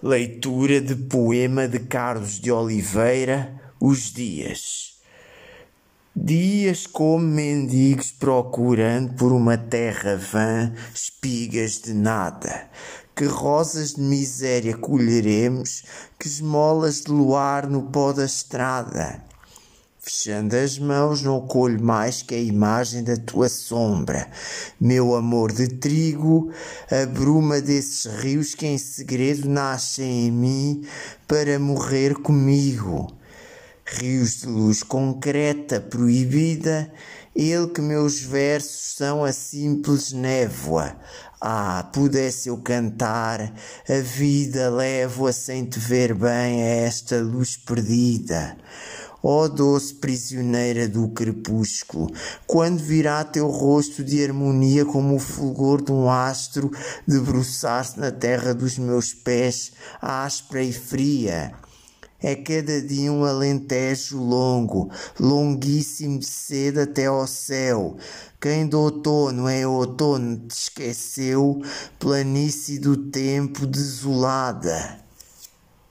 Leitura de poema de Carlos de Oliveira, Os Dias. Dias como mendigos procurando por uma terra vã espigas de nada. Que rosas de miséria colheremos, que esmolas de luar no pó da estrada. Fechando as mãos, não colho mais que a imagem da tua sombra. Meu amor de trigo, a bruma desses rios que em segredo nascem em mim para morrer comigo. Rios de luz concreta, proibida, ele que meus versos são a simples névoa. Ah, pudesse eu cantar, a vida levo-a sem te ver bem a esta luz perdida. Ó oh, doce prisioneira do crepúsculo, quando virá teu rosto de harmonia como o fulgor de um astro debruçar-se na terra dos meus pés, áspera e fria? É cada dia um alentejo longo, longuíssimo de cedo até ao céu. Quem do outono é outono te esqueceu, planície do tempo desolada.